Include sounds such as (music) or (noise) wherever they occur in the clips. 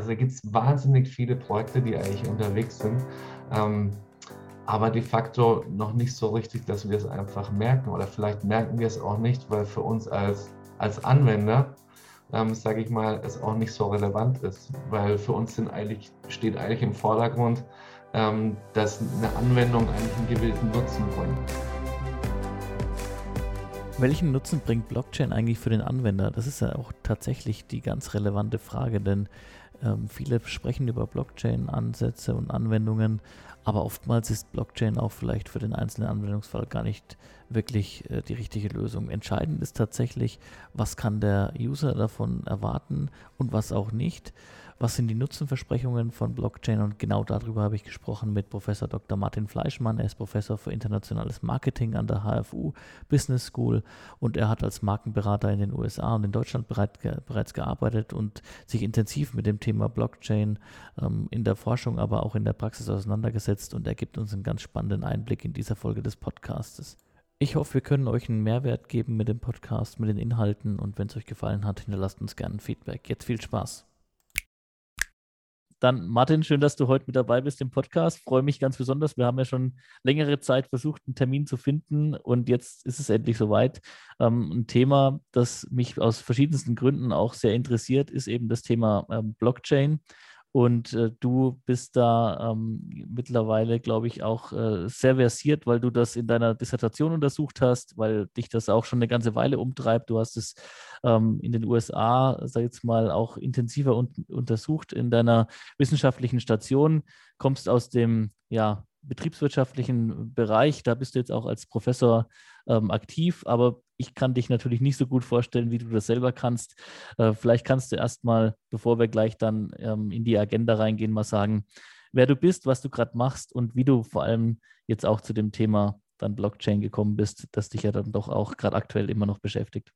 Also gibt es wahnsinnig viele Projekte, die eigentlich unterwegs sind. Ähm, aber de facto noch nicht so richtig, dass wir es einfach merken. Oder vielleicht merken wir es auch nicht, weil für uns als, als Anwender, ähm, sage ich mal, es auch nicht so relevant ist. Weil für uns sind eigentlich, steht eigentlich im Vordergrund, ähm, dass eine Anwendung eigentlich einen gewissen Nutzen bringt. Welchen Nutzen bringt Blockchain eigentlich für den Anwender? Das ist ja auch tatsächlich die ganz relevante Frage, denn ähm, viele sprechen über Blockchain-Ansätze und Anwendungen, aber oftmals ist Blockchain auch vielleicht für den einzelnen Anwendungsfall gar nicht wirklich äh, die richtige Lösung. Entscheidend ist tatsächlich, was kann der User davon erwarten und was auch nicht. Was sind die Nutzenversprechungen von Blockchain? Und genau darüber habe ich gesprochen mit Professor Dr. Martin Fleischmann. Er ist Professor für internationales Marketing an der HFU Business School und er hat als Markenberater in den USA und in Deutschland bereit, bereits gearbeitet und sich intensiv mit dem Thema Blockchain ähm, in der Forschung, aber auch in der Praxis auseinandergesetzt und er gibt uns einen ganz spannenden Einblick in dieser Folge des Podcastes. Ich hoffe, wir können euch einen Mehrwert geben mit dem Podcast, mit den Inhalten und wenn es euch gefallen hat, hinterlasst uns gerne ein Feedback. Jetzt viel Spaß. Dann, Martin, schön, dass du heute mit dabei bist im Podcast. Freue mich ganz besonders. Wir haben ja schon längere Zeit versucht, einen Termin zu finden und jetzt ist es endlich soweit. Ähm, ein Thema, das mich aus verschiedensten Gründen auch sehr interessiert, ist eben das Thema ähm, Blockchain. Und äh, du bist da ähm, mittlerweile, glaube ich, auch äh, sehr versiert, weil du das in deiner Dissertation untersucht hast, weil dich das auch schon eine ganze Weile umtreibt. Du hast es ähm, in den USA, sag ich jetzt mal, auch intensiver un untersucht in deiner wissenschaftlichen Station, kommst aus dem ja, betriebswirtschaftlichen Bereich. Da bist du jetzt auch als Professor ähm, aktiv, aber ich kann dich natürlich nicht so gut vorstellen, wie du das selber kannst. Äh, vielleicht kannst du erstmal, bevor wir gleich dann ähm, in die Agenda reingehen, mal sagen, wer du bist, was du gerade machst und wie du vor allem jetzt auch zu dem Thema dann Blockchain gekommen bist, das dich ja dann doch auch gerade aktuell immer noch beschäftigt.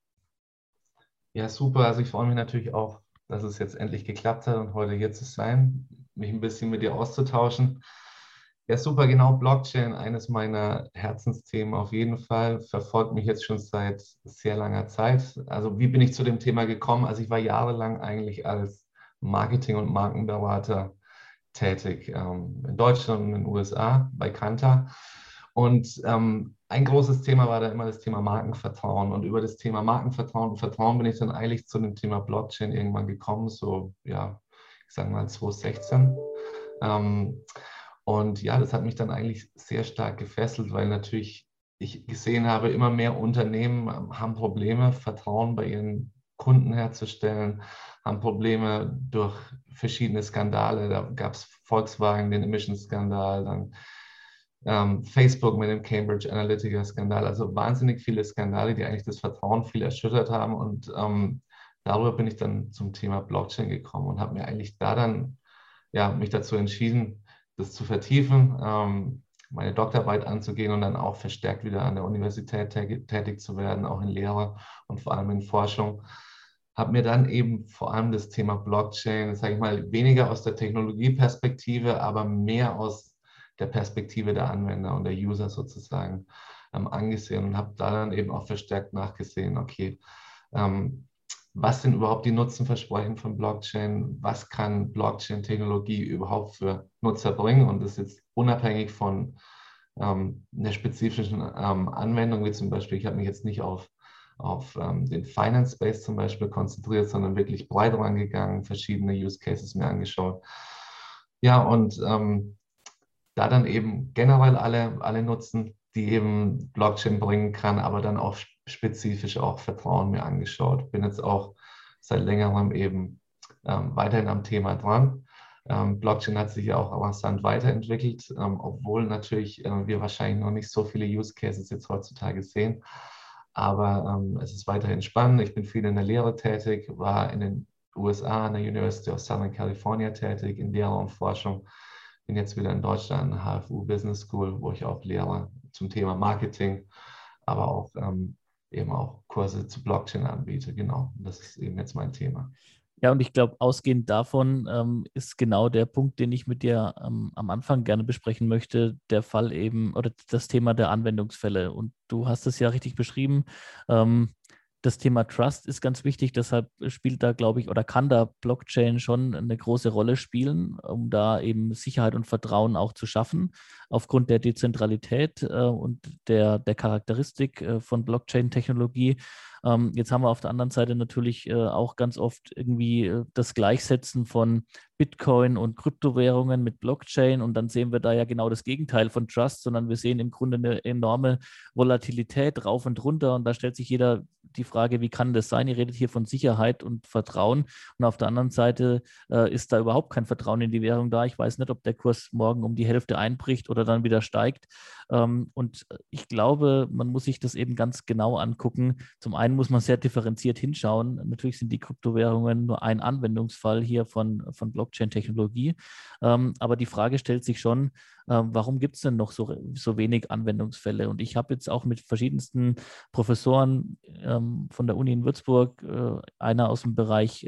Ja, super. Also ich freue mich natürlich auch, dass es jetzt endlich geklappt hat und heute hier zu sein, mich ein bisschen mit dir auszutauschen. Ja, super, genau. Blockchain, eines meiner Herzensthemen auf jeden Fall, verfolgt mich jetzt schon seit sehr langer Zeit. Also wie bin ich zu dem Thema gekommen? Also ich war jahrelang eigentlich als Marketing- und Markenberater tätig, ähm, in Deutschland und in den USA bei Kanta. Und ähm, ein großes Thema war da immer das Thema Markenvertrauen. Und über das Thema Markenvertrauen und Vertrauen bin ich dann eigentlich zu dem Thema Blockchain irgendwann gekommen, so, ja, ich sage mal 2016. Ähm, und ja, das hat mich dann eigentlich sehr stark gefesselt, weil natürlich ich gesehen habe, immer mehr Unternehmen ähm, haben Probleme, Vertrauen bei ihren Kunden herzustellen, haben Probleme durch verschiedene Skandale. Da gab es Volkswagen, den Emissions-Skandal, dann ähm, Facebook mit dem Cambridge Analytica-Skandal. Also wahnsinnig viele Skandale, die eigentlich das Vertrauen viel erschüttert haben. Und ähm, darüber bin ich dann zum Thema Blockchain gekommen und habe mir eigentlich da dann ja, mich dazu entschieden, das zu vertiefen, ähm, meine Doktorarbeit anzugehen und dann auch verstärkt wieder an der Universität tätig zu werden, auch in Lehre und vor allem in Forschung. Habe mir dann eben vor allem das Thema Blockchain, sage ich mal, weniger aus der Technologieperspektive, aber mehr aus der Perspektive der Anwender und der User sozusagen ähm, angesehen und habe da dann eben auch verstärkt nachgesehen, okay, ähm, was sind überhaupt die Nutzenversprechen von Blockchain? Was kann Blockchain-Technologie überhaupt für Nutzer bringen? Und das ist jetzt unabhängig von ähm, einer spezifischen ähm, Anwendung, wie zum Beispiel, ich habe mich jetzt nicht auf, auf ähm, den Finance Space zum Beispiel konzentriert, sondern wirklich breit rangegangen, verschiedene Use Cases mir angeschaut. Ja, und ähm, da dann eben generell alle, alle nutzen, die eben Blockchain bringen kann, aber dann auch spezifisch auch Vertrauen mir angeschaut. Bin jetzt auch seit längerem eben ähm, weiterhin am Thema dran. Ähm, Blockchain hat sich ja auch rasant weiterentwickelt, ähm, obwohl natürlich äh, wir wahrscheinlich noch nicht so viele Use Cases jetzt heutzutage sehen. Aber ähm, es ist weiterhin spannend. Ich bin viel in der Lehre tätig, war in den USA an der University of Southern California tätig in Lehre und Forschung. Bin jetzt wieder in Deutschland an der HFU Business School, wo ich auch lehre zum Thema Marketing, aber auch ähm, eben auch Kurse zu Blockchain anbiete. Genau, das ist eben jetzt mein Thema. Ja, und ich glaube, ausgehend davon ähm, ist genau der Punkt, den ich mit dir ähm, am Anfang gerne besprechen möchte, der Fall eben oder das Thema der Anwendungsfälle. Und du hast es ja richtig beschrieben. Ähm, das Thema Trust ist ganz wichtig, deshalb spielt da, glaube ich, oder kann da Blockchain schon eine große Rolle spielen, um da eben Sicherheit und Vertrauen auch zu schaffen, aufgrund der Dezentralität äh, und der, der Charakteristik äh, von Blockchain-Technologie. Ähm, jetzt haben wir auf der anderen Seite natürlich äh, auch ganz oft irgendwie äh, das Gleichsetzen von Bitcoin und Kryptowährungen mit Blockchain und dann sehen wir da ja genau das Gegenteil von Trust, sondern wir sehen im Grunde eine enorme Volatilität rauf und runter und da stellt sich jeder die Frage, wie kann das sein? Ihr redet hier von Sicherheit und Vertrauen und auf der anderen Seite äh, ist da überhaupt kein Vertrauen in die Währung da. Ich weiß nicht, ob der Kurs morgen um die Hälfte einbricht oder dann wieder steigt. Ähm, und ich glaube, man muss sich das eben ganz genau angucken. Zum einen muss man sehr differenziert hinschauen. Natürlich sind die Kryptowährungen nur ein Anwendungsfall hier von, von Blockchain-Technologie. Ähm, aber die Frage stellt sich schon, ähm, warum gibt es denn noch so, so wenig Anwendungsfälle? Und ich habe jetzt auch mit verschiedensten Professoren von der Uni in Würzburg, äh, einer aus dem Bereich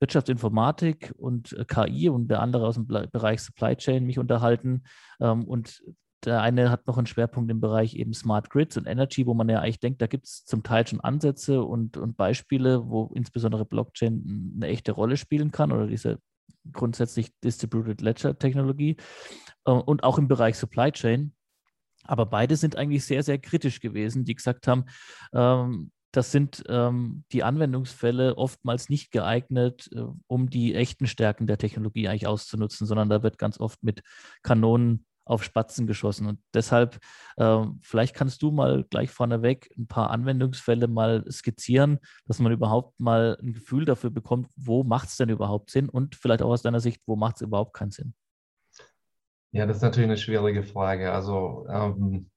Wirtschaftsinformatik und äh, KI und der andere aus dem Bereich Supply Chain mich unterhalten. und der eine hat noch einen Schwerpunkt im Bereich eben Smart Grids und Energy, wo man ja eigentlich denkt, da gibt es zum Teil schon Ansätze und, und Beispiele, wo insbesondere Blockchain eine echte Rolle spielen kann oder diese grundsätzlich Distributed Ledger Technologie äh, und auch im Bereich Supply Chain. Aber beide sind eigentlich sehr, sehr kritisch gewesen, die gesagt haben, ähm, das sind ähm, die Anwendungsfälle oftmals nicht geeignet, äh, um die echten Stärken der Technologie eigentlich auszunutzen, sondern da wird ganz oft mit Kanonen auf Spatzen geschossen. Und deshalb, äh, vielleicht kannst du mal gleich vorneweg ein paar Anwendungsfälle mal skizzieren, dass man überhaupt mal ein Gefühl dafür bekommt, wo macht es denn überhaupt Sinn und vielleicht auch aus deiner Sicht, wo macht es überhaupt keinen Sinn. Ja, das ist natürlich eine schwierige Frage. Also, ähm,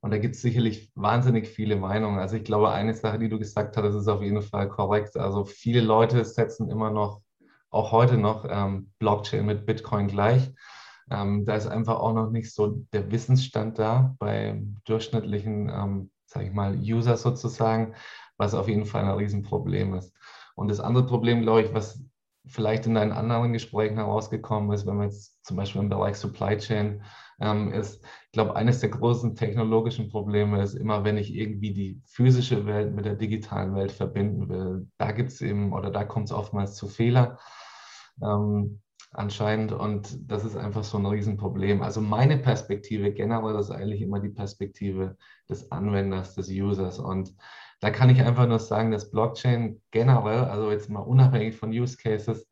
und da gibt es sicherlich wahnsinnig viele Meinungen. Also ich glaube, eine Sache, die du gesagt hast, ist auf jeden Fall korrekt. Also viele Leute setzen immer noch, auch heute noch, ähm, Blockchain mit Bitcoin gleich. Ähm, da ist einfach auch noch nicht so der Wissensstand da beim durchschnittlichen, ähm, sage ich mal, User sozusagen, was auf jeden Fall ein Riesenproblem ist. Und das andere Problem, glaube ich, was vielleicht in deinen anderen Gesprächen herausgekommen ist, wenn man jetzt zum Beispiel im Bereich Supply Chain ähm, ist, ich glaube, eines der großen technologischen Probleme ist immer, wenn ich irgendwie die physische Welt mit der digitalen Welt verbinden will, da gibt es eben oder da kommt es oftmals zu Fehler. Ähm, anscheinend. Und das ist einfach so ein Riesenproblem. Also meine Perspektive generell ist eigentlich immer die Perspektive des Anwenders, des Users. Und da kann ich einfach nur sagen, dass Blockchain generell, also jetzt mal unabhängig von Use Cases,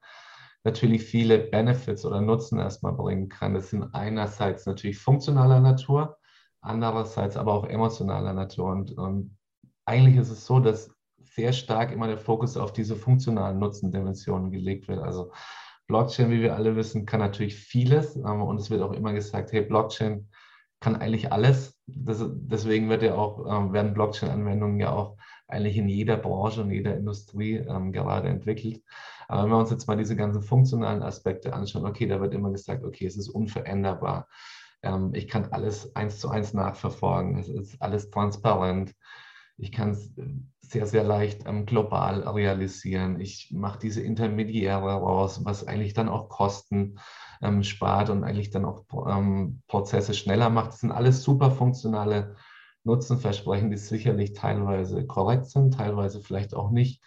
natürlich viele Benefits oder Nutzen erstmal bringen kann. Das sind einerseits natürlich funktionaler Natur, andererseits aber auch emotionaler Natur. Und, und eigentlich ist es so, dass sehr stark immer der Fokus auf diese funktionalen Nutzendimensionen gelegt wird. Also Blockchain, wie wir alle wissen, kann natürlich vieles. Ähm, und es wird auch immer gesagt, hey, Blockchain kann eigentlich alles. Das, deswegen wird ja auch, ähm, werden Blockchain-Anwendungen ja auch eigentlich in jeder Branche und jeder Industrie ähm, gerade entwickelt. Aber wenn wir uns jetzt mal diese ganzen funktionalen Aspekte anschauen, okay, da wird immer gesagt, okay, es ist unveränderbar. Ähm, ich kann alles eins zu eins nachverfolgen. Es ist alles transparent. Ich kann es sehr, sehr leicht ähm, global realisieren. Ich mache diese Intermediäre raus, was eigentlich dann auch Kosten ähm, spart und eigentlich dann auch ähm, Prozesse schneller macht. Das sind alles super funktionale Nutzenversprechen, die sicherlich teilweise korrekt sind, teilweise vielleicht auch nicht.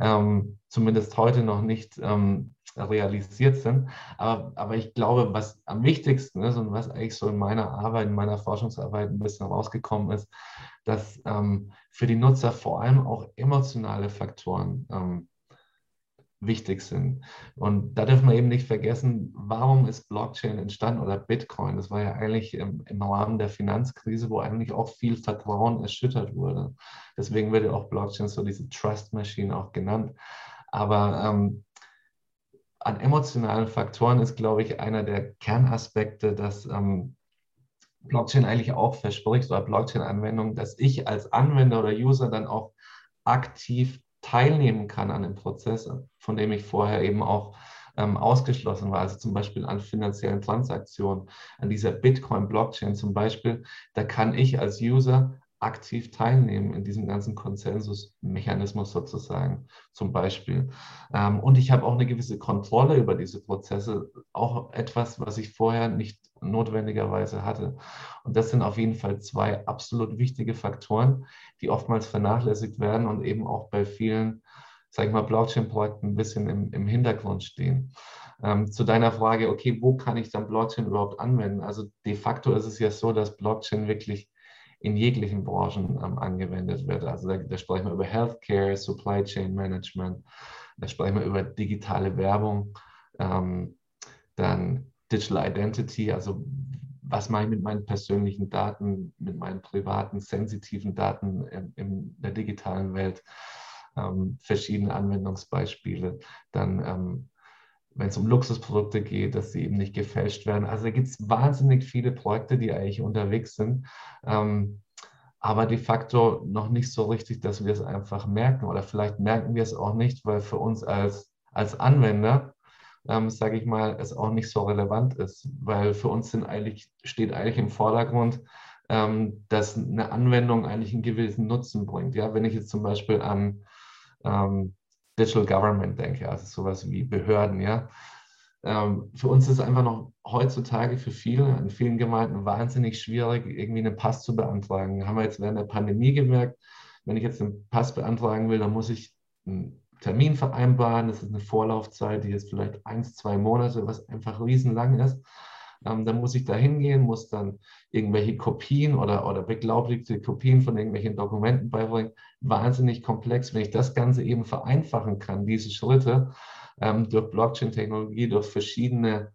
Ähm, zumindest heute noch nicht ähm, realisiert sind. Aber, aber ich glaube, was am wichtigsten ist und was eigentlich so in meiner Arbeit, in meiner Forschungsarbeit ein bisschen rausgekommen ist, dass ähm, für die Nutzer vor allem auch emotionale Faktoren ähm, wichtig sind. Und da dürfen wir eben nicht vergessen, warum ist Blockchain entstanden oder Bitcoin? Das war ja eigentlich im, im Rahmen der Finanzkrise, wo eigentlich auch viel Vertrauen erschüttert wurde. Deswegen wird ja auch Blockchain so diese Trust Machine auch genannt. Aber ähm, an emotionalen Faktoren ist, glaube ich, einer der Kernaspekte, dass ähm, Blockchain eigentlich auch verspricht oder Blockchain-Anwendung, dass ich als Anwender oder User dann auch aktiv teilnehmen kann an dem Prozess, von dem ich vorher eben auch ähm, ausgeschlossen war. Also zum Beispiel an finanziellen Transaktionen, an dieser Bitcoin-Blockchain zum Beispiel, da kann ich als User aktiv teilnehmen in diesem ganzen Konsensusmechanismus sozusagen zum Beispiel. Ähm, und ich habe auch eine gewisse Kontrolle über diese Prozesse, auch etwas, was ich vorher nicht notwendigerweise hatte. Und das sind auf jeden Fall zwei absolut wichtige Faktoren, die oftmals vernachlässigt werden und eben auch bei vielen, sage ich mal, Blockchain-Projekten ein bisschen im, im Hintergrund stehen. Ähm, zu deiner Frage, okay, wo kann ich dann Blockchain überhaupt anwenden? Also de facto ist es ja so, dass Blockchain wirklich in jeglichen Branchen ähm, angewendet wird. Also da, da, sprechen wir über Healthcare, Supply Chain Management, da sprechen wir über digitale Werbung, ähm, dann Digital Identity, also was mache ich mit meinen persönlichen Daten, mit meinen privaten, sensitiven Daten in, in der digitalen Welt, ähm, verschiedene Anwendungsbeispiele, dann ähm, wenn es um Luxusprodukte geht, dass sie eben nicht gefälscht werden. Also da gibt es wahnsinnig viele Projekte, die eigentlich unterwegs sind, ähm, aber de facto noch nicht so richtig, dass wir es einfach merken oder vielleicht merken wir es auch nicht, weil für uns als, als Anwender, ähm, sage ich mal, es auch nicht so relevant ist, weil für uns sind eigentlich, steht eigentlich im Vordergrund, ähm, dass eine Anwendung eigentlich einen gewissen Nutzen bringt. Ja, wenn ich jetzt zum Beispiel an ähm, Digital Government denke, also sowas wie Behörden, ja. Ähm, für uns ist es einfach noch heutzutage für viele, in vielen Gemeinden wahnsinnig schwierig, irgendwie einen Pass zu beantragen. Haben wir jetzt während der Pandemie gemerkt, wenn ich jetzt einen Pass beantragen will, dann muss ich einen Termin vereinbaren. Das ist eine Vorlaufzeit, die ist vielleicht eins, zwei Monate, was einfach riesenlang ist. Ähm, dann muss ich da hingehen, muss dann irgendwelche Kopien oder, oder beglaubigte Kopien von irgendwelchen Dokumenten beibringen. Wahnsinnig komplex. Wenn ich das Ganze eben vereinfachen kann, diese Schritte ähm, durch Blockchain-Technologie, durch verschiedene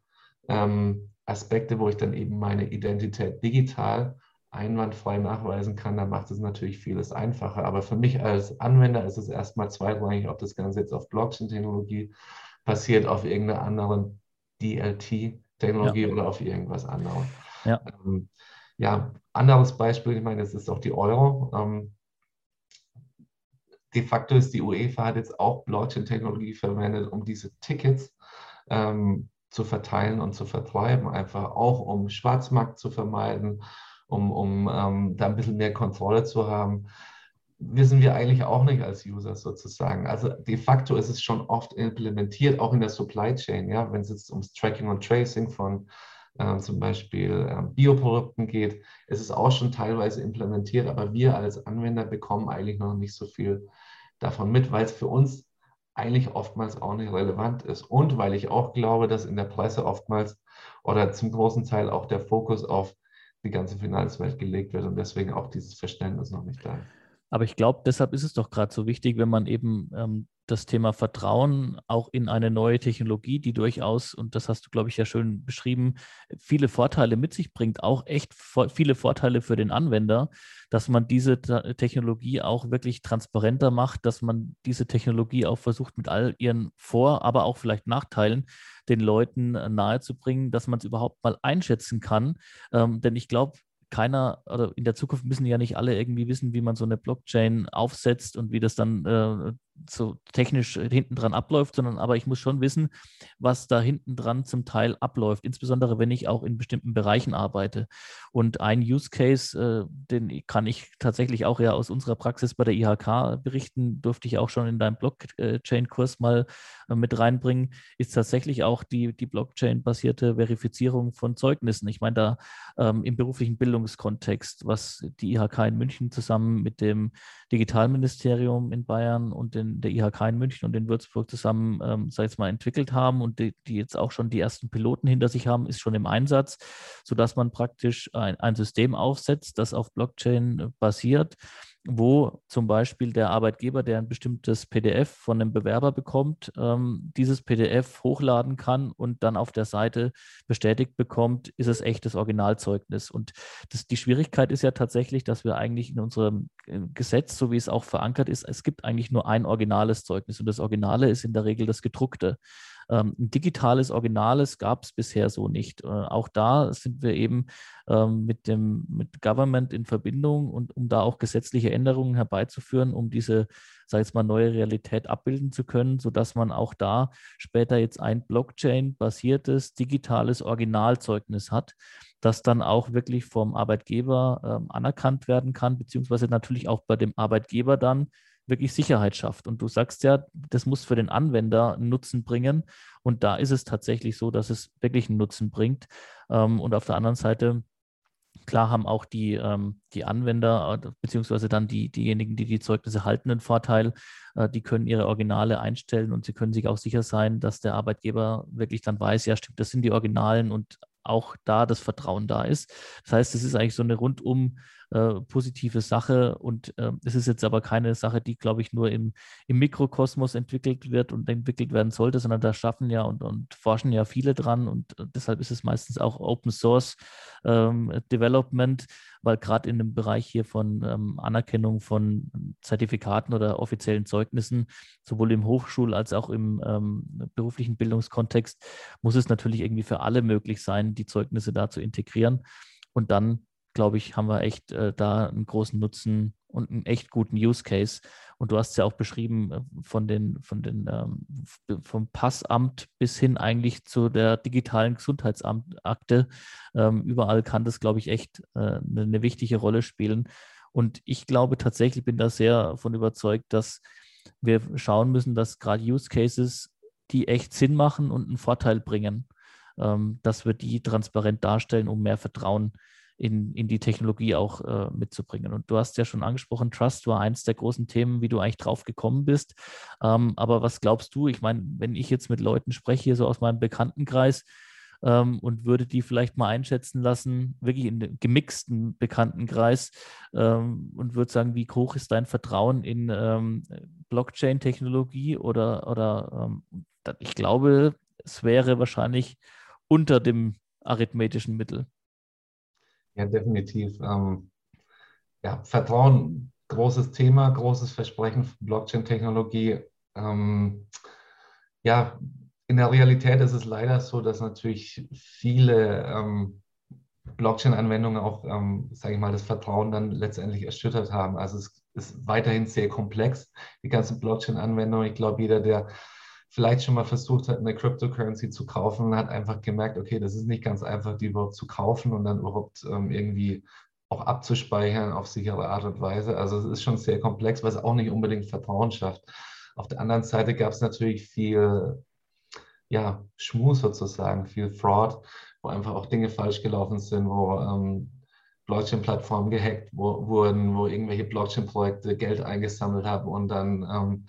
ähm, Aspekte, wo ich dann eben meine Identität digital einwandfrei nachweisen kann, dann macht es natürlich vieles einfacher. Aber für mich als Anwender ist es erstmal zweitrangig, ob das Ganze jetzt auf Blockchain-Technologie passiert, auf irgendeiner anderen DLT Technologie ja. oder auf irgendwas anderes. Ja. Ähm, ja, anderes Beispiel, ich meine, das ist auch die Euro. Ähm, de facto ist die UEFA hat jetzt auch Blockchain-Technologie verwendet, um diese Tickets ähm, zu verteilen und zu vertreiben, einfach auch um Schwarzmarkt zu vermeiden, um, um ähm, da ein bisschen mehr Kontrolle zu haben wissen wir eigentlich auch nicht als User sozusagen. Also de facto ist es schon oft implementiert, auch in der Supply Chain, ja, wenn es jetzt ums Tracking und Tracing von äh, zum Beispiel äh, Bioprodukten geht, ist es auch schon teilweise implementiert, aber wir als Anwender bekommen eigentlich noch nicht so viel davon mit, weil es für uns eigentlich oftmals auch nicht relevant ist. Und weil ich auch glaube, dass in der Presse oftmals oder zum großen Teil auch der Fokus auf die ganze Finanzwelt gelegt wird und deswegen auch dieses Verständnis noch nicht da ist. Aber ich glaube, deshalb ist es doch gerade so wichtig, wenn man eben ähm, das Thema Vertrauen auch in eine neue Technologie, die durchaus, und das hast du, glaube ich, ja schön beschrieben, viele Vorteile mit sich bringt, auch echt viele Vorteile für den Anwender, dass man diese Technologie auch wirklich transparenter macht, dass man diese Technologie auch versucht, mit all ihren Vor-, aber auch vielleicht Nachteilen den Leuten äh, nahezubringen, dass man es überhaupt mal einschätzen kann. Ähm, denn ich glaube, keiner, oder in der Zukunft müssen ja nicht alle irgendwie wissen, wie man so eine Blockchain aufsetzt und wie das dann äh, so technisch hinten dran abläuft, sondern aber ich muss schon wissen, was da hinten dran zum Teil abläuft, insbesondere wenn ich auch in bestimmten Bereichen arbeite. Und ein Use Case, äh, den kann ich tatsächlich auch ja aus unserer Praxis bei der IHK berichten, durfte ich auch schon in deinem Blockchain-Kurs mal äh, mit reinbringen, ist tatsächlich auch die, die Blockchain-basierte Verifizierung von Zeugnissen. Ich meine, da ähm, im beruflichen Bildungskontext, was die IHK in München zusammen mit dem Digitalministerium in Bayern und den, der IHK in München und in Würzburg zusammen, ähm, sag ich mal, entwickelt haben und die, die, jetzt auch schon die ersten Piloten hinter sich haben, ist schon im Einsatz, sodass man praktisch ein, ein System aufsetzt, das auf Blockchain basiert wo zum Beispiel der Arbeitgeber, der ein bestimmtes PDF von einem Bewerber bekommt, ähm, dieses PDF hochladen kann und dann auf der Seite bestätigt bekommt, ist es echtes Originalzeugnis. Und das, die Schwierigkeit ist ja tatsächlich, dass wir eigentlich in unserem äh, Gesetz, so wie es auch verankert ist, es gibt eigentlich nur ein originales Zeugnis und das Originale ist in der Regel das gedruckte. Ähm, ein digitales Originales gab es bisher so nicht. Äh, auch da sind wir eben ähm, mit dem mit Government in Verbindung und um da auch gesetzliche Änderungen herbeizuführen, um diese, sag ich mal, neue Realität abbilden zu können, sodass man auch da später jetzt ein Blockchain-basiertes digitales Originalzeugnis hat, das dann auch wirklich vom Arbeitgeber ähm, anerkannt werden kann, beziehungsweise natürlich auch bei dem Arbeitgeber dann wirklich Sicherheit schafft. Und du sagst ja, das muss für den Anwender einen Nutzen bringen. Und da ist es tatsächlich so, dass es wirklich einen Nutzen bringt. Ähm, und auf der anderen Seite Klar haben auch die, ähm, die Anwender, äh, beziehungsweise dann die, diejenigen, die die Zeugnisse halten, einen Vorteil. Äh, die können ihre Originale einstellen und sie können sich auch sicher sein, dass der Arbeitgeber wirklich dann weiß, ja, stimmt, das sind die Originalen und auch da das Vertrauen da ist. Das heißt, es ist eigentlich so eine rundum äh, positive Sache und äh, es ist jetzt aber keine Sache, die, glaube ich, nur im, im Mikrokosmos entwickelt wird und entwickelt werden sollte, sondern da schaffen ja und, und forschen ja viele dran und äh, deshalb ist es meistens auch Open Source ähm, Development, weil gerade in dem Bereich hier von ähm, Anerkennung von Zertifikaten oder offiziellen Zeugnissen, sowohl im Hochschul- als auch im ähm, beruflichen Bildungskontext, muss es natürlich irgendwie für alle möglich sein, die Zeugnisse da zu integrieren. Und dann, glaube ich, haben wir echt äh, da einen großen Nutzen und einen echt guten Use Case. Und du hast es ja auch beschrieben äh, von den, von den ähm, vom Passamt bis hin eigentlich zu der digitalen Gesundheitsamtakte. Ähm, überall kann das, glaube ich, echt äh, eine, eine wichtige Rolle spielen. Und ich glaube tatsächlich, bin da sehr davon überzeugt, dass wir schauen müssen, dass gerade Use Cases, die echt Sinn machen und einen Vorteil bringen, ähm, dass wir die transparent darstellen, um mehr Vertrauen in, in die Technologie auch äh, mitzubringen. Und du hast ja schon angesprochen, Trust war eins der großen Themen, wie du eigentlich drauf gekommen bist. Ähm, aber was glaubst du? Ich meine, wenn ich jetzt mit Leuten spreche, so aus meinem Bekanntenkreis, ähm, und würde die vielleicht mal einschätzen lassen, wirklich in dem gemixten Bekanntenkreis ähm, und würde sagen, wie hoch ist dein Vertrauen in ähm, Blockchain-Technologie oder, oder ähm, ich glaube, es wäre wahrscheinlich unter dem arithmetischen Mittel. Ja, definitiv. Ähm, ja, Vertrauen, großes Thema, großes Versprechen für Blockchain-Technologie. Ähm, ja, in der Realität ist es leider so, dass natürlich viele ähm, Blockchain-Anwendungen auch, ähm, sage ich mal, das Vertrauen dann letztendlich erschüttert haben. Also es ist weiterhin sehr komplex, die ganze Blockchain-Anwendung. Ich glaube, jeder, der vielleicht schon mal versucht hat, eine Cryptocurrency zu kaufen, hat einfach gemerkt, okay, das ist nicht ganz einfach, die überhaupt zu kaufen und dann überhaupt ähm, irgendwie auch abzuspeichern auf sichere Art und Weise. Also es ist schon sehr komplex, was auch nicht unbedingt Vertrauen schafft. Auf der anderen Seite gab es natürlich viel ja, Schmus sozusagen, viel Fraud, wo einfach auch Dinge falsch gelaufen sind, wo ähm, Blockchain-Plattformen gehackt wo, wurden, wo irgendwelche Blockchain-Projekte Geld eingesammelt haben und dann ähm,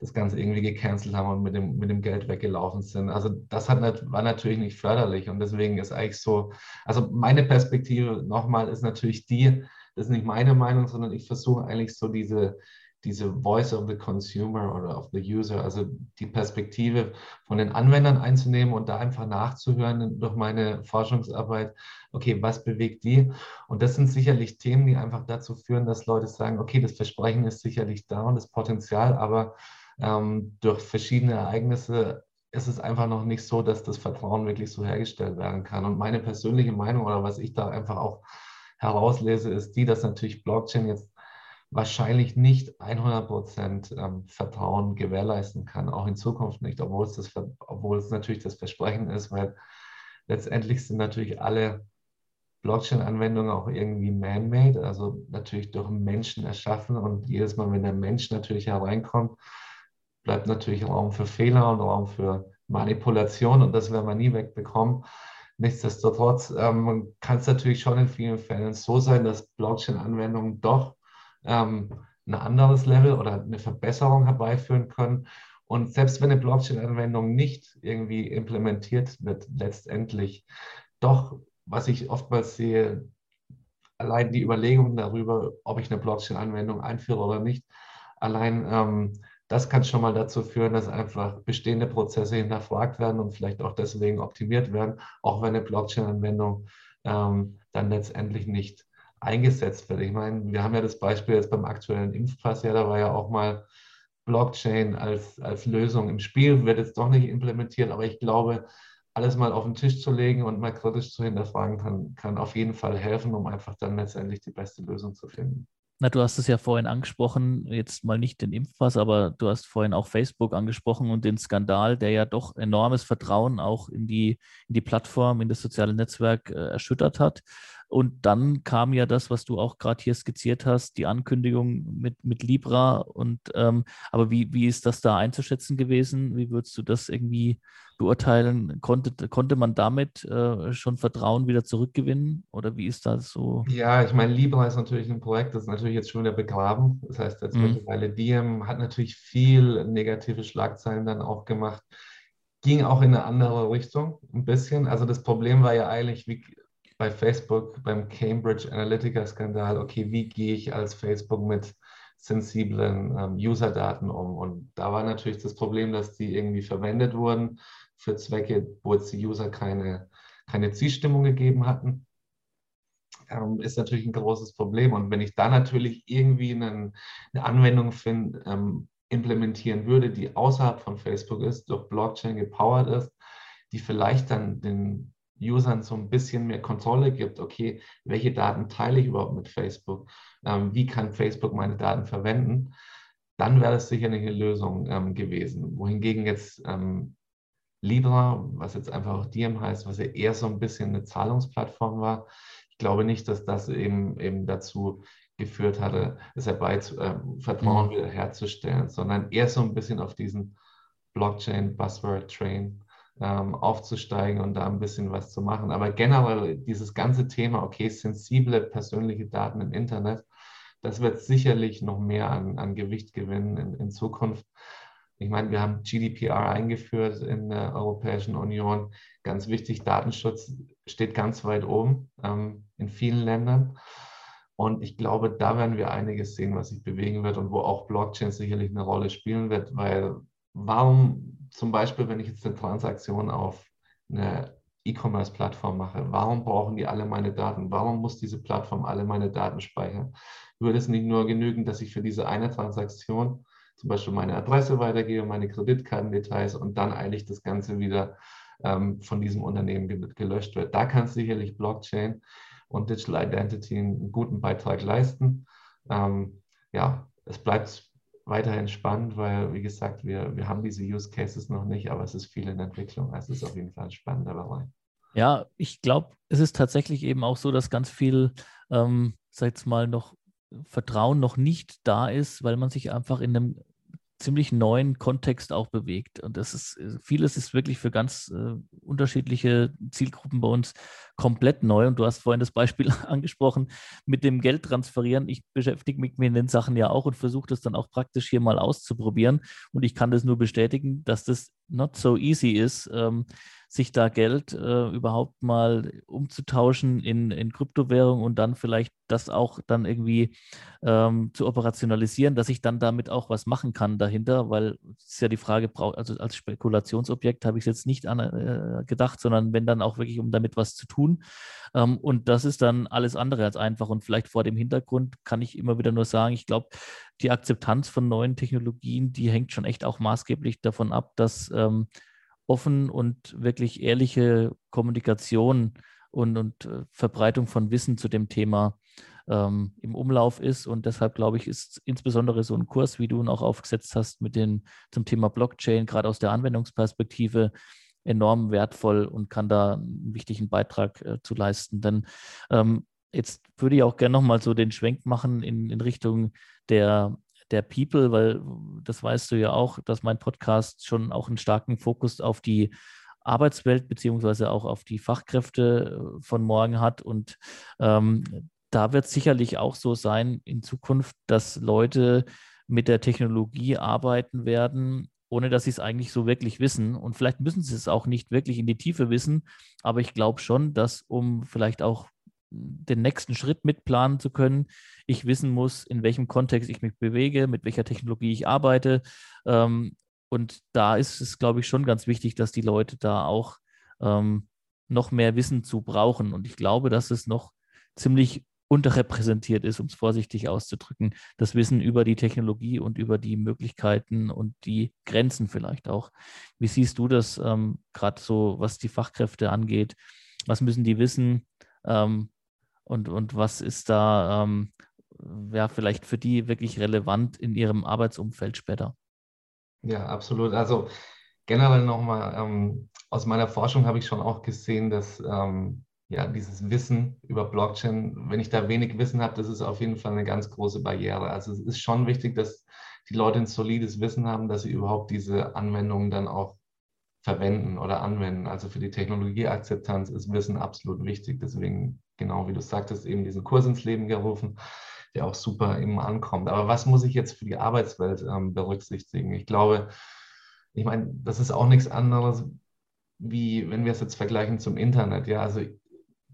das Ganze irgendwie gecancelt haben und mit dem, mit dem Geld weggelaufen sind. Also das hat war natürlich nicht förderlich und deswegen ist eigentlich so, also meine Perspektive nochmal ist natürlich die, das ist nicht meine Meinung, sondern ich versuche eigentlich so diese, diese Voice of the Consumer oder of the User, also die Perspektive von den Anwendern einzunehmen und da einfach nachzuhören durch meine Forschungsarbeit, okay, was bewegt die? Und das sind sicherlich Themen, die einfach dazu führen, dass Leute sagen, okay, das Versprechen ist sicherlich da und das Potenzial, aber ähm, durch verschiedene Ereignisse ist es einfach noch nicht so, dass das Vertrauen wirklich so hergestellt werden kann. Und meine persönliche Meinung oder was ich da einfach auch herauslese, ist die, dass natürlich Blockchain jetzt wahrscheinlich nicht 100 Prozent ähm, Vertrauen gewährleisten kann, auch in Zukunft nicht, obwohl es, das, obwohl es natürlich das Versprechen ist, weil letztendlich sind natürlich alle Blockchain-Anwendungen auch irgendwie man-made, also natürlich durch Menschen erschaffen und jedes Mal, wenn der Mensch natürlich hereinkommt, bleibt natürlich Raum für Fehler und Raum für Manipulation und das werden wir nie wegbekommen. Nichtsdestotrotz ähm, kann es natürlich schon in vielen Fällen so sein, dass Blockchain-Anwendungen doch ähm, ein anderes Level oder eine Verbesserung herbeiführen können. Und selbst wenn eine Blockchain-Anwendung nicht irgendwie implementiert wird, letztendlich doch, was ich oftmals sehe, allein die Überlegung darüber, ob ich eine Blockchain-Anwendung einführe oder nicht, allein ähm, das kann schon mal dazu führen, dass einfach bestehende Prozesse hinterfragt werden und vielleicht auch deswegen optimiert werden, auch wenn eine Blockchain-Anwendung ähm, dann letztendlich nicht eingesetzt wird. Ich meine, wir haben ja das Beispiel jetzt beim aktuellen Impfpass, ja, da war ja auch mal Blockchain als, als Lösung im Spiel, wird jetzt doch nicht implementiert, aber ich glaube, alles mal auf den Tisch zu legen und mal kritisch zu hinterfragen, kann, kann auf jeden Fall helfen, um einfach dann letztendlich die beste Lösung zu finden. Na, du hast es ja vorhin angesprochen, jetzt mal nicht den Impfpass, aber du hast vorhin auch Facebook angesprochen und den Skandal, der ja doch enormes Vertrauen auch in die, in die Plattform, in das soziale Netzwerk äh, erschüttert hat. Und dann kam ja das, was du auch gerade hier skizziert hast, die Ankündigung mit, mit Libra. Und ähm, aber wie, wie ist das da einzuschätzen gewesen? Wie würdest du das irgendwie beurteilen? Konnte, konnte man damit äh, schon Vertrauen wieder zurückgewinnen? Oder wie ist das so? Ja, ich meine, Libra ist natürlich ein Projekt, das ist natürlich jetzt schon wieder begraben. Das heißt, jetzt mhm. mittlerweile Diem hat natürlich viel negative Schlagzeilen dann auch gemacht ging auch in eine andere Richtung, ein bisschen. Also das Problem war ja eigentlich, wie bei Facebook, beim Cambridge Analytica-Skandal, okay, wie gehe ich als Facebook mit sensiblen ähm, User-Daten um? Und da war natürlich das Problem, dass die irgendwie verwendet wurden für Zwecke, wo jetzt die User keine, keine Zielstimmung gegeben hatten. Ähm, ist natürlich ein großes Problem. Und wenn ich da natürlich irgendwie einen, eine Anwendung finde, ähm, implementieren würde, die außerhalb von Facebook ist, durch Blockchain gepowert ist, die vielleicht dann den Usern so ein bisschen mehr Kontrolle gibt, okay, welche Daten teile ich überhaupt mit Facebook, ähm, wie kann Facebook meine Daten verwenden, dann wäre das sicherlich eine Lösung ähm, gewesen. Wohingegen jetzt ähm, Libra, was jetzt einfach auch Diem heißt, was ja eher so ein bisschen eine Zahlungsplattform war, ich glaube nicht, dass das eben, eben dazu geführt hatte, es herbei äh, Vertrauen mhm. wiederherzustellen, sondern eher so ein bisschen auf diesen Blockchain-Buzzword-Train ähm, aufzusteigen und da ein bisschen was zu machen. Aber generell dieses ganze Thema, okay, sensible persönliche Daten im Internet, das wird sicherlich noch mehr an, an Gewicht gewinnen in, in Zukunft. Ich meine, wir haben GDPR eingeführt in der Europäischen Union. Ganz wichtig, Datenschutz steht ganz weit oben ähm, in vielen Ländern. Und ich glaube, da werden wir einiges sehen, was sich bewegen wird und wo auch Blockchain sicherlich eine Rolle spielen wird, weil warum zum Beispiel, wenn ich jetzt eine Transaktion auf eine E-Commerce-Plattform mache, warum brauchen die alle meine Daten? Warum muss diese Plattform alle meine Daten speichern? Würde es nicht nur genügen, dass ich für diese eine Transaktion zum Beispiel meine Adresse weitergebe, meine Kreditkartendetails und dann eigentlich das Ganze wieder ähm, von diesem Unternehmen gelöscht wird? Da kann sicherlich Blockchain und Digital Identity einen guten Beitrag leisten. Ähm, ja, es bleibt weiterhin spannend, weil, wie gesagt, wir, wir haben diese Use Cases noch nicht, aber es ist viel in Entwicklung. Also es ist auf jeden Fall ein spannender Bereich. Ja, ich glaube, es ist tatsächlich eben auch so, dass ganz viel, ähm, sag ich mal, noch Vertrauen noch nicht da ist, weil man sich einfach in einem ziemlich neuen Kontext auch bewegt. Und das ist, äh, vieles ist wirklich für ganz äh, unterschiedliche Zielgruppen bei uns komplett neu. Und du hast vorhin das Beispiel (laughs) angesprochen mit dem Geld transferieren. Ich beschäftige mich mit den Sachen ja auch und versuche das dann auch praktisch hier mal auszuprobieren. Und ich kann das nur bestätigen, dass das not so easy ist. Ähm, sich da Geld äh, überhaupt mal umzutauschen in, in Kryptowährung und dann vielleicht das auch dann irgendwie ähm, zu operationalisieren, dass ich dann damit auch was machen kann dahinter, weil es ist ja die Frage, also als Spekulationsobjekt habe ich es jetzt nicht an, äh, gedacht, sondern wenn dann auch wirklich, um damit was zu tun. Ähm, und das ist dann alles andere als einfach. Und vielleicht vor dem Hintergrund kann ich immer wieder nur sagen, ich glaube, die Akzeptanz von neuen Technologien, die hängt schon echt auch maßgeblich davon ab, dass ähm, offen und wirklich ehrliche Kommunikation und, und äh, Verbreitung von Wissen zu dem Thema ähm, im Umlauf ist. Und deshalb glaube ich, ist insbesondere so ein Kurs, wie du ihn auch aufgesetzt hast, mit den, zum Thema Blockchain, gerade aus der Anwendungsperspektive, enorm wertvoll und kann da einen wichtigen Beitrag äh, zu leisten. Denn ähm, jetzt würde ich auch gerne nochmal so den Schwenk machen in, in Richtung der der People, weil das weißt du ja auch, dass mein Podcast schon auch einen starken Fokus auf die Arbeitswelt beziehungsweise auch auf die Fachkräfte äh, von morgen hat. Und ähm, da wird sicherlich auch so sein in Zukunft, dass Leute mit der Technologie arbeiten werden, ohne dass sie es eigentlich so wirklich wissen. Und vielleicht müssen sie es auch nicht wirklich in die Tiefe wissen, aber ich glaube schon, dass um vielleicht auch den nächsten Schritt mitplanen zu können, ich wissen muss, in welchem Kontext ich mich bewege, mit welcher Technologie ich arbeite. Ähm, und da ist es, glaube ich, schon ganz wichtig, dass die Leute da auch ähm, noch mehr Wissen zu brauchen. Und ich glaube, dass es noch ziemlich unterrepräsentiert ist, um es vorsichtig auszudrücken, das Wissen über die Technologie und über die Möglichkeiten und die Grenzen vielleicht auch. Wie siehst du das ähm, gerade so, was die Fachkräfte angeht? Was müssen die wissen? Ähm, und, und was ist da ähm, ja, vielleicht für die wirklich relevant in ihrem Arbeitsumfeld später? Ja, absolut. Also generell nochmal, ähm, aus meiner Forschung habe ich schon auch gesehen, dass ähm, ja, dieses Wissen über Blockchain, wenn ich da wenig Wissen habe, das ist auf jeden Fall eine ganz große Barriere. Also es ist schon wichtig, dass die Leute ein solides Wissen haben, dass sie überhaupt diese Anwendungen dann auch verwenden oder anwenden. Also für die Technologieakzeptanz ist Wissen absolut wichtig. Deswegen, genau wie du sagtest, eben diesen Kurs ins Leben gerufen, der auch super eben ankommt. Aber was muss ich jetzt für die Arbeitswelt ähm, berücksichtigen? Ich glaube, ich meine, das ist auch nichts anderes, wie wenn wir es jetzt vergleichen zum Internet. Ja, also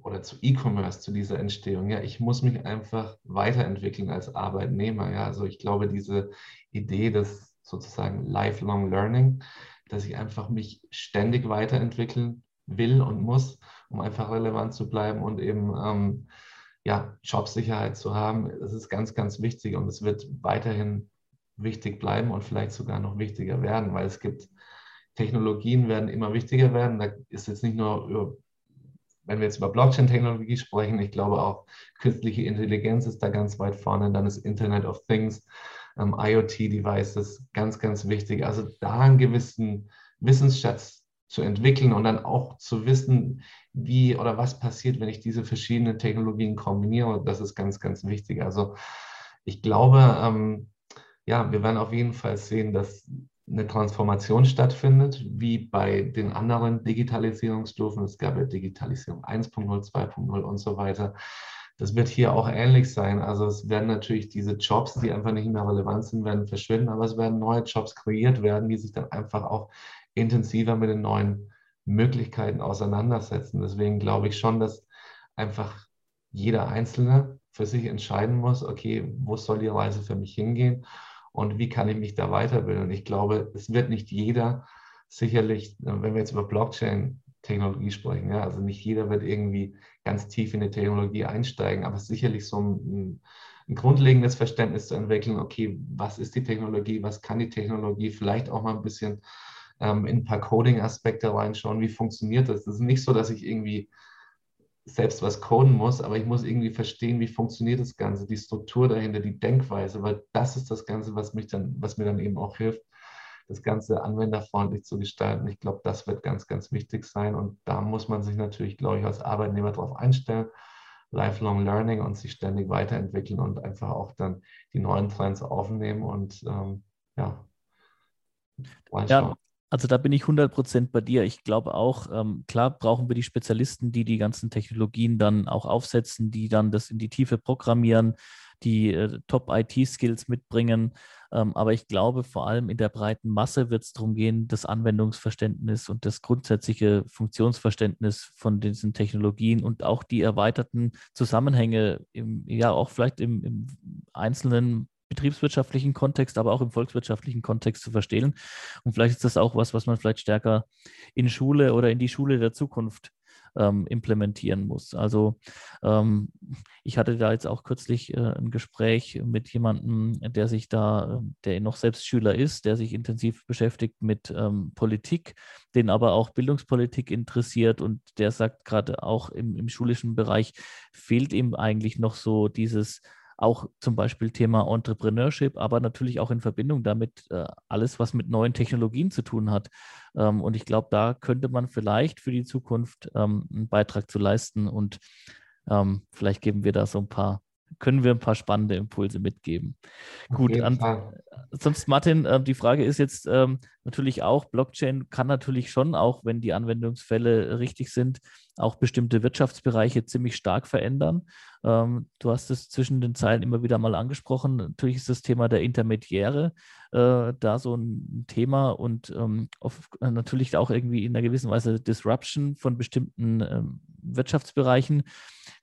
oder zu E-Commerce, zu dieser Entstehung. Ja, ich muss mich einfach weiterentwickeln als Arbeitnehmer. Ja, also ich glaube, diese Idee des sozusagen Lifelong Learning, dass ich einfach mich ständig weiterentwickeln will und muss, um einfach relevant zu bleiben und eben ähm, ja, Jobsicherheit zu haben, das ist ganz, ganz wichtig und es wird weiterhin wichtig bleiben und vielleicht sogar noch wichtiger werden, weil es gibt Technologien werden immer wichtiger werden. Da ist jetzt nicht nur über wenn wir jetzt über Blockchain-Technologie sprechen, ich glaube auch künstliche Intelligenz ist da ganz weit vorne, dann ist Internet of Things, ähm, IoT-Devices ganz, ganz wichtig. Also da einen gewissen Wissensschatz zu entwickeln und dann auch zu wissen, wie oder was passiert, wenn ich diese verschiedenen Technologien kombiniere, das ist ganz, ganz wichtig. Also ich glaube, ähm, ja, wir werden auf jeden Fall sehen, dass eine Transformation stattfindet, wie bei den anderen Digitalisierungsstufen. Es gab ja Digitalisierung 1.0, 2.0 und so weiter. Das wird hier auch ähnlich sein. Also es werden natürlich diese Jobs, die einfach nicht mehr relevant sind, werden verschwinden, aber es werden neue Jobs kreiert werden, die sich dann einfach auch intensiver mit den neuen Möglichkeiten auseinandersetzen. Deswegen glaube ich schon, dass einfach jeder Einzelne für sich entscheiden muss, okay, wo soll die Reise für mich hingehen? und wie kann ich mich da weiterbilden. Und ich glaube, es wird nicht jeder sicherlich, wenn wir jetzt über Blockchain-Technologie sprechen, ja, also nicht jeder wird irgendwie ganz tief in die Technologie einsteigen, aber sicherlich so ein, ein grundlegendes Verständnis zu entwickeln, okay, was ist die Technologie, was kann die Technologie, vielleicht auch mal ein bisschen ähm, in ein paar Coding-Aspekte reinschauen, wie funktioniert das. Das ist nicht so, dass ich irgendwie selbst was coden muss, aber ich muss irgendwie verstehen, wie funktioniert das Ganze, die Struktur dahinter, die Denkweise, weil das ist das Ganze, was mich dann, was mir dann eben auch hilft, das Ganze anwenderfreundlich zu gestalten. Ich glaube, das wird ganz, ganz wichtig sein und da muss man sich natürlich, glaube ich, als Arbeitnehmer darauf einstellen, Lifelong Learning und sich ständig weiterentwickeln und einfach auch dann die neuen Trends aufnehmen und ähm, ja. Ja, also da bin ich 100% bei dir. Ich glaube auch, ähm, klar brauchen wir die Spezialisten, die die ganzen Technologien dann auch aufsetzen, die dann das in die Tiefe programmieren, die äh, Top-IT-Skills mitbringen. Ähm, aber ich glaube, vor allem in der breiten Masse wird es darum gehen, das Anwendungsverständnis und das grundsätzliche Funktionsverständnis von diesen Technologien und auch die erweiterten Zusammenhänge, im, ja auch vielleicht im, im einzelnen betriebswirtschaftlichen Kontext, aber auch im volkswirtschaftlichen Kontext zu verstehen. Und vielleicht ist das auch was, was man vielleicht stärker in Schule oder in die Schule der Zukunft ähm, implementieren muss. Also ähm, ich hatte da jetzt auch kürzlich äh, ein Gespräch mit jemandem, der sich da, der noch selbst Schüler ist, der sich intensiv beschäftigt mit ähm, Politik, den aber auch Bildungspolitik interessiert und der sagt gerade auch im, im schulischen Bereich fehlt ihm eigentlich noch so dieses auch zum Beispiel Thema Entrepreneurship, aber natürlich auch in Verbindung damit äh, alles, was mit neuen Technologien zu tun hat. Ähm, und ich glaube, da könnte man vielleicht für die Zukunft ähm, einen Beitrag zu leisten und ähm, vielleicht geben wir da so ein paar können wir ein paar spannende Impulse mitgeben. Auf Gut, an, sonst Martin, äh, die Frage ist jetzt ähm, natürlich auch, Blockchain kann natürlich schon, auch wenn die Anwendungsfälle richtig sind, auch bestimmte Wirtschaftsbereiche ziemlich stark verändern. Ähm, du hast es zwischen den Zeilen immer wieder mal angesprochen. Natürlich ist das Thema der Intermediäre äh, da so ein Thema und ähm, äh, natürlich auch irgendwie in einer gewissen Weise Disruption von bestimmten ähm, Wirtschaftsbereichen.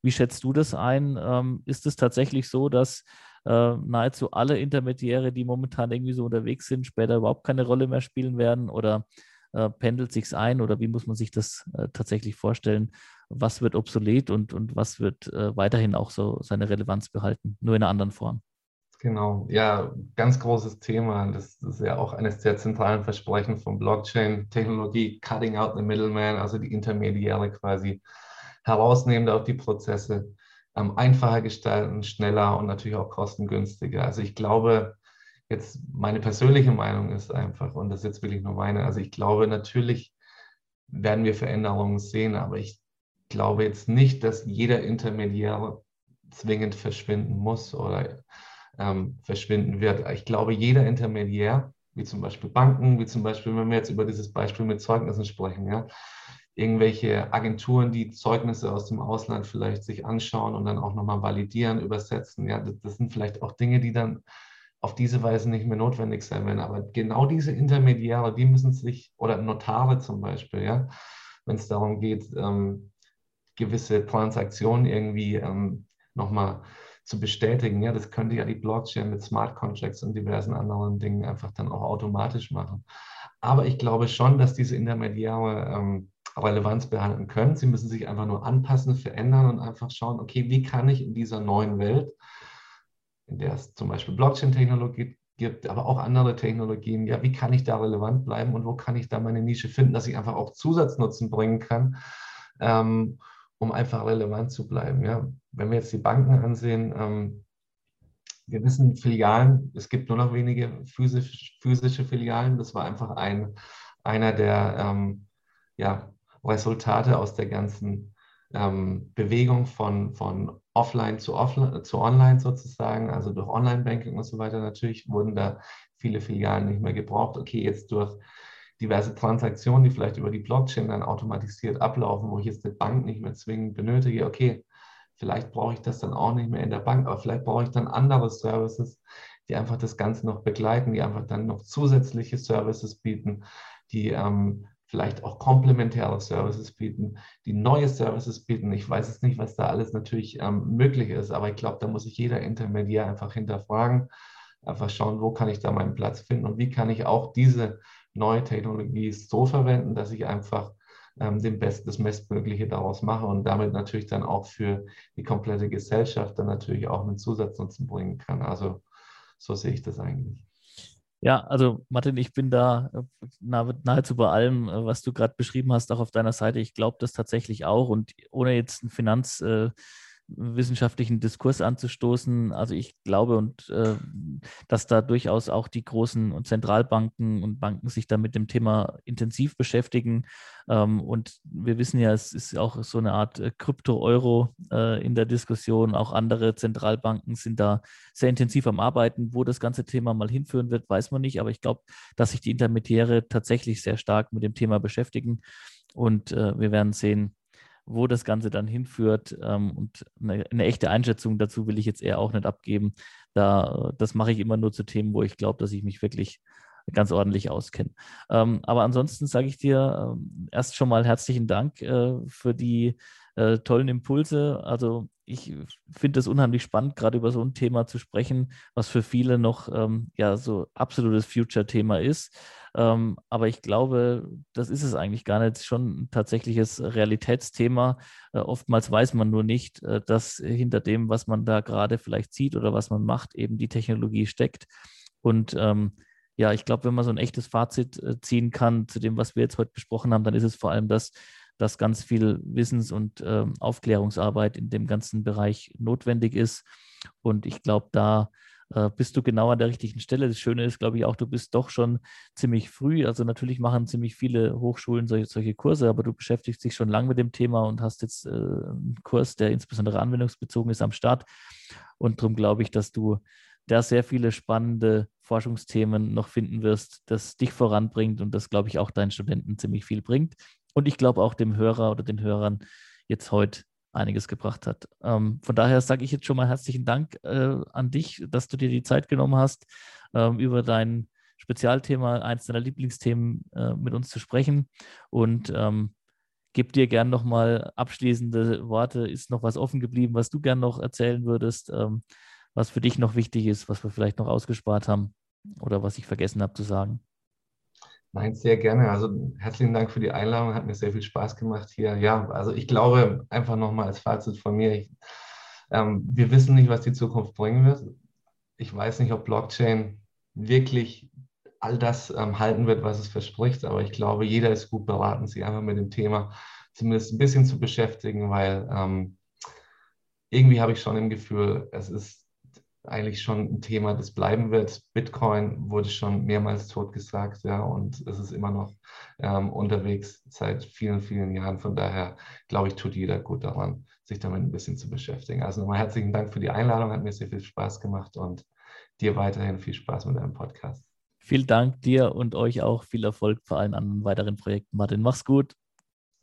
Wie schätzt du das ein? Ähm, ist es tatsächlich so, dass äh, nahezu alle Intermediäre, die momentan irgendwie so unterwegs sind, später überhaupt keine Rolle mehr spielen werden? Oder äh, pendelt sich ein? Oder wie muss man sich das äh, tatsächlich vorstellen? Was wird obsolet und, und was wird äh, weiterhin auch so seine Relevanz behalten, nur in einer anderen Form? Genau, ja, ganz großes Thema. Das ist ja auch eines der zentralen Versprechen von Blockchain-Technologie, cutting out the middleman, also die Intermediäre quasi herausnehmen, auch die Prozesse ähm, einfacher gestalten, schneller und natürlich auch kostengünstiger. Also ich glaube, jetzt meine persönliche Meinung ist einfach, und das ist jetzt wirklich nur meine, also ich glaube, natürlich werden wir Veränderungen sehen, aber ich glaube jetzt nicht, dass jeder Intermediär zwingend verschwinden muss oder ähm, verschwinden wird. Ich glaube, jeder Intermediär, wie zum Beispiel Banken, wie zum Beispiel, wenn wir jetzt über dieses Beispiel mit Zeugnissen sprechen, ja, irgendwelche Agenturen, die Zeugnisse aus dem Ausland vielleicht sich anschauen und dann auch nochmal validieren, übersetzen. Ja, das, das, sind vielleicht auch Dinge, die dann auf diese Weise nicht mehr notwendig sein werden. Aber genau diese Intermediäre, die müssen sich, oder Notare zum Beispiel, ja, wenn es darum geht, ähm, gewisse Transaktionen irgendwie ähm, nochmal zu bestätigen. Ja, das könnte ja die Blockchain mit Smart Contracts und diversen anderen Dingen einfach dann auch automatisch machen. Aber ich glaube schon, dass diese Intermediäre ähm, Relevanz behalten können. Sie müssen sich einfach nur anpassen, verändern und einfach schauen, okay, wie kann ich in dieser neuen Welt, in der es zum Beispiel Blockchain-Technologie gibt, aber auch andere Technologien, ja, wie kann ich da relevant bleiben und wo kann ich da meine Nische finden, dass ich einfach auch Zusatznutzen bringen kann, ähm, um einfach relevant zu bleiben. Ja. Wenn wir jetzt die Banken ansehen, ähm, wir wissen Filialen, es gibt nur noch wenige physisch, physische Filialen. Das war einfach ein, einer der ähm, ja, Resultate aus der ganzen ähm, Bewegung von, von offline zu, offline zu online sozusagen, also durch Online-Banking und so weiter. Natürlich wurden da viele Filialen nicht mehr gebraucht. Okay, jetzt durch diverse Transaktionen, die vielleicht über die Blockchain dann automatisiert ablaufen, wo ich jetzt eine Bank nicht mehr zwingend benötige. Okay, vielleicht brauche ich das dann auch nicht mehr in der Bank, aber vielleicht brauche ich dann andere Services, die einfach das Ganze noch begleiten, die einfach dann noch zusätzliche Services bieten, die ähm, vielleicht auch komplementäre Services bieten, die neue Services bieten. Ich weiß es nicht, was da alles natürlich ähm, möglich ist, aber ich glaube, da muss sich jeder Intermediär einfach hinterfragen, einfach schauen, wo kann ich da meinen Platz finden und wie kann ich auch diese neue Technologie so verwenden, dass ich einfach ähm, den Best, das Bestmögliche daraus mache und damit natürlich dann auch für die komplette Gesellschaft dann natürlich auch einen Zusatznutzen bringen kann. Also so sehe ich das eigentlich. Ja, also Martin, ich bin da äh, nahezu bei allem, äh, was du gerade beschrieben hast, auch auf deiner Seite. Ich glaube das tatsächlich auch. Und ohne jetzt ein Finanz, äh, wissenschaftlichen Diskurs anzustoßen. Also ich glaube und äh, dass da durchaus auch die großen Zentralbanken und Banken sich da mit dem Thema intensiv beschäftigen. Ähm, und wir wissen ja, es ist auch so eine Art äh, Krypto-Euro äh, in der Diskussion. Auch andere Zentralbanken sind da sehr intensiv am Arbeiten. Wo das ganze Thema mal hinführen wird, weiß man nicht. Aber ich glaube, dass sich die Intermediäre tatsächlich sehr stark mit dem Thema beschäftigen. Und äh, wir werden sehen, wo das Ganze dann hinführt. Ähm, und eine, eine, echte Einschätzung dazu will ich jetzt eher auch nicht abgeben. Da, das mache ich immer nur zu Themen, wo ich glaube, dass ich mich wirklich ganz ordentlich auskenne. Ähm, aber ansonsten sage ich dir ähm, erst schon mal herzlichen Dank äh, für die äh, tollen Impulse. Also ich finde es unheimlich spannend, gerade über so ein Thema zu sprechen, was für viele noch ähm, ja so absolutes Future-Thema ist. Ähm, aber ich glaube, das ist es eigentlich gar nicht. Schon ein tatsächliches Realitätsthema. Äh, oftmals weiß man nur nicht, äh, dass hinter dem, was man da gerade vielleicht sieht oder was man macht, eben die Technologie steckt. Und ähm, ja, ich glaube, wenn man so ein echtes Fazit äh, ziehen kann zu dem, was wir jetzt heute besprochen haben, dann ist es vor allem das, dass ganz viel Wissens- und äh, Aufklärungsarbeit in dem ganzen Bereich notwendig ist. Und ich glaube, da äh, bist du genau an der richtigen Stelle. Das Schöne ist, glaube ich, auch, du bist doch schon ziemlich früh. Also natürlich machen ziemlich viele Hochschulen solche, solche Kurse, aber du beschäftigst dich schon lange mit dem Thema und hast jetzt äh, einen Kurs, der insbesondere anwendungsbezogen ist, am Start. Und darum glaube ich, dass du da sehr viele spannende Forschungsthemen noch finden wirst, das dich voranbringt und das, glaube ich, auch deinen Studenten ziemlich viel bringt. Und ich glaube auch dem Hörer oder den Hörern jetzt heute einiges gebracht hat. Ähm, von daher sage ich jetzt schon mal herzlichen Dank äh, an dich, dass du dir die Zeit genommen hast, ähm, über dein Spezialthema, eines deiner Lieblingsthemen äh, mit uns zu sprechen. Und ähm, gebe dir gern nochmal abschließende Worte. Ist noch was offen geblieben, was du gern noch erzählen würdest, ähm, was für dich noch wichtig ist, was wir vielleicht noch ausgespart haben oder was ich vergessen habe zu sagen? Nein, sehr gerne. Also herzlichen Dank für die Einladung. Hat mir sehr viel Spaß gemacht hier. Ja, also ich glaube einfach nochmal als Fazit von mir, ich, ähm, wir wissen nicht, was die Zukunft bringen wird. Ich weiß nicht, ob Blockchain wirklich all das ähm, halten wird, was es verspricht, aber ich glaube, jeder ist gut beraten, sich einfach mit dem Thema zumindest ein bisschen zu beschäftigen, weil ähm, irgendwie habe ich schon im Gefühl, es ist eigentlich schon ein Thema, das bleiben wird. Bitcoin wurde schon mehrmals totgesagt, ja, und es ist immer noch ähm, unterwegs seit vielen, vielen Jahren. Von daher, glaube ich, tut jeder gut daran, sich damit ein bisschen zu beschäftigen. Also nochmal herzlichen Dank für die Einladung, hat mir sehr viel Spaß gemacht und dir weiterhin viel Spaß mit deinem Podcast. Vielen Dank dir und euch auch viel Erfolg vor allen anderen weiteren Projekten. Martin, mach's gut.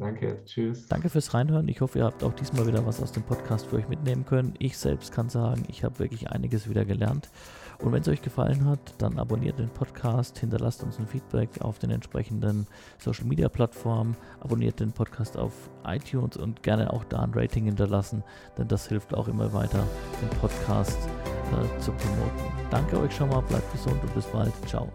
Danke, tschüss. Danke fürs Reinhören. Ich hoffe, ihr habt auch diesmal wieder was aus dem Podcast für euch mitnehmen können. Ich selbst kann sagen, ich habe wirklich einiges wieder gelernt. Und wenn es euch gefallen hat, dann abonniert den Podcast, hinterlasst uns ein Feedback auf den entsprechenden Social Media Plattformen, abonniert den Podcast auf iTunes und gerne auch da ein Rating hinterlassen, denn das hilft auch immer weiter, den Podcast äh, zu promoten. Danke euch schon mal, bleibt gesund und bis bald. Ciao.